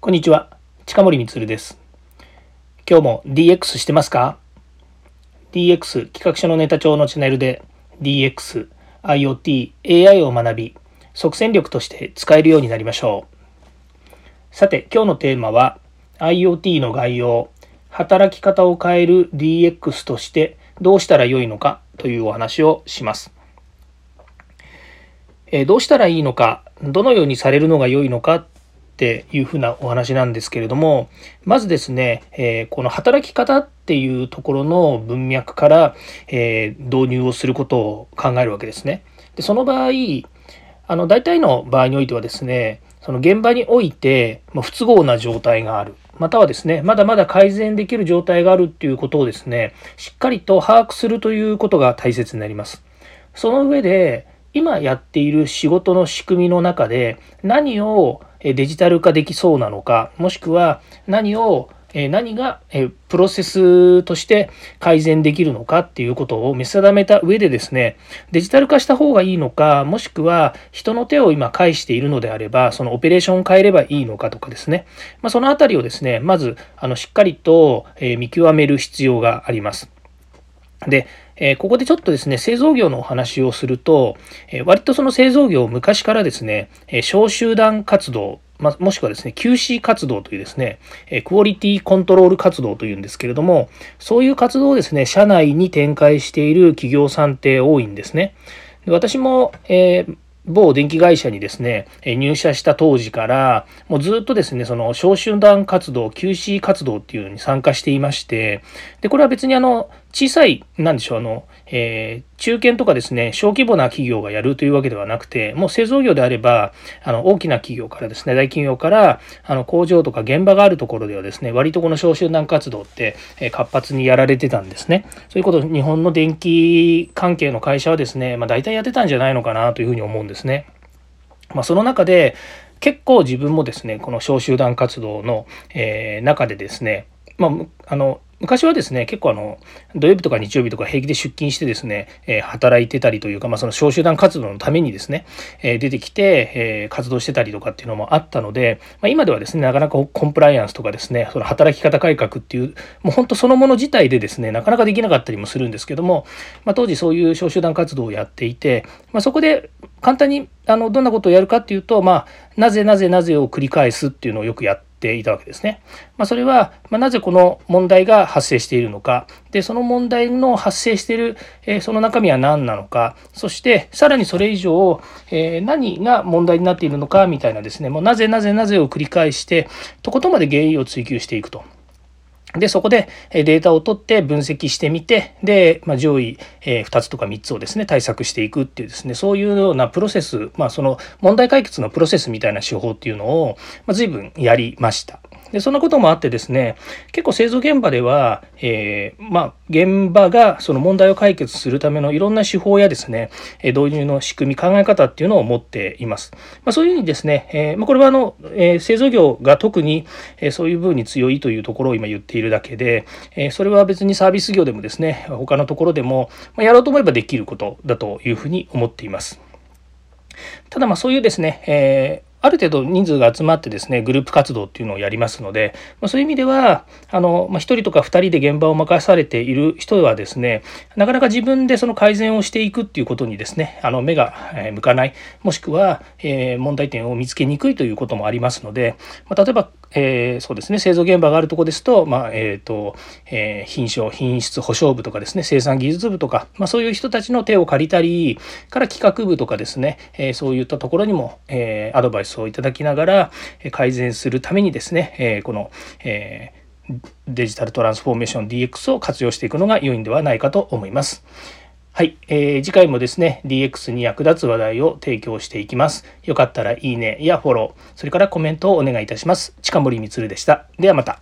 こんにちは、近森光です。今日も DX してますか ?DX 企画書のネタ帳のチャンネルで DX、IoT、AI を学び、即戦力として使えるようになりましょう。さて、今日のテーマは IoT の概要、働き方を変える DX としてどうしたらよいのか？というお話をします。えどうしたらいいのか、どのようにされるのが良いのか？っていうふうなお話なんですけれどもまずですね、えこの働き方っていうところの文脈から、え導入をすることを考えるわけですね。でその場合あの大体の場合においてはですねその現場において不都合な状態があるまたはですねまだまだ改善できる状態があるっていうことをですねしっかりと把握するということが大切になります。その上で今やっている仕事の仕組みの中で何をデジタル化できそうなのかもしくは何を何がプロセスとして改善できるのかっていうことを見定めた上でですねデジタル化した方がいいのかもしくは人の手を今介しているのであればそのオペレーションを変えればいいのかとかですね、まあ、その辺りをですねまずあのしっかりと見極める必要があります。でえここでちょっとですね、製造業のお話をすると、え割とその製造業昔からですね、え小集団活動、まもしくはですね、QC 活動というですね、えクオリティコントロール活動というんですけれども、そういう活動をですね、社内に展開している企業さんって多いんですね。で私も、えー某電気会社にですね、入社した当時から、もうずっとですね、その小集団活動、休止活動っていうのに参加していまして、で、これは別にあの、小さい、なんでしょう、あの、えー、中堅とかですね、小規模な企業がやるというわけではなくて、もう製造業であれば、あの、大きな企業からですね、大企業から、あの、工場とか現場があるところではですね、割とこの小集団活動って、え活発にやられてたんですね。そういうこと、日本の電気関係の会社はですね、まあ大体やってたんじゃないのかなというふうに思うんですね。まあその中で、結構自分もですね、この小集団活動の、え、中でですね、まあ、あの、昔はですね結構あの土曜日とか日曜日とか平気で出勤してですね、えー、働いてたりというか、まあ、その小集団活動のためにですね、えー、出てきて、えー、活動してたりとかっていうのもあったので、まあ、今ではですねなかなかコンプライアンスとかですねその働き方改革っていうもう本当そのもの自体でですねなかなかできなかったりもするんですけども、まあ、当時そういう小集団活動をやっていて、まあ、そこで簡単にあのどんなことをやるかっていうと、まあ、なぜなぜなぜを繰り返すっていうのをよくやっていたわけですね。まあ、それは、まあ、なぜこの問題が発生しているのかでその問題の発生している、えー、その中身は何なのかそしてさらにそれ以上、えー、何が問題になっているのかみたいなですねもうなぜなぜなぜを繰り返してとことんまで原因を追求していくと。で、そこでデータを取って分析してみて、で、まあ、上位2つとか3つをですね、対策していくっていうですね、そういうようなプロセス、まあ、その問題解決のプロセスみたいな手法っていうのを、まあ、随分やりました。でそんなこともあってですね結構製造現場では、えー、まあ、現場がその問題を解決するためのいろんな手法やですね導入の仕組み考え方っていうのを持っています。まあ、そういうふうにですね、えー、まあ、これはあの、えー、製造業が特に、えそういう部分に強いというところを今言っているだけで、えそれは別にサービス業でもですね他のところでも、まやろうと思えばできることだというふうに思っています。ただまあそういうですね、えある程度人数が集まってですねグループ活動っていうのをやりますので、まあ、そういう意味ではあの、まあ、1人とか2人で現場を任されている人はですねなかなか自分でその改善をしていくっていうことにですねあの目が向かないもしくは、えー、問題点を見つけにくいということもありますので、まあ、例えばえー、そうですね製造現場があるとこですと,、まあえーとえー、品種品質保証部とかですね生産技術部とか、まあ、そういう人たちの手を借りたりから企画部とかですね、えー、そういったところにも、え、アドバイスをいただきながら改善するためにですね、え、この、え、デジタルトランスフォーメーション DX を活用していくのが良いんではないかと思います。はい、えー、次回もですね、DX に役立つ話題を提供していきます。よかったらいいねやフォロー、それからコメントをお願いいたします。近森光でした。ではまた。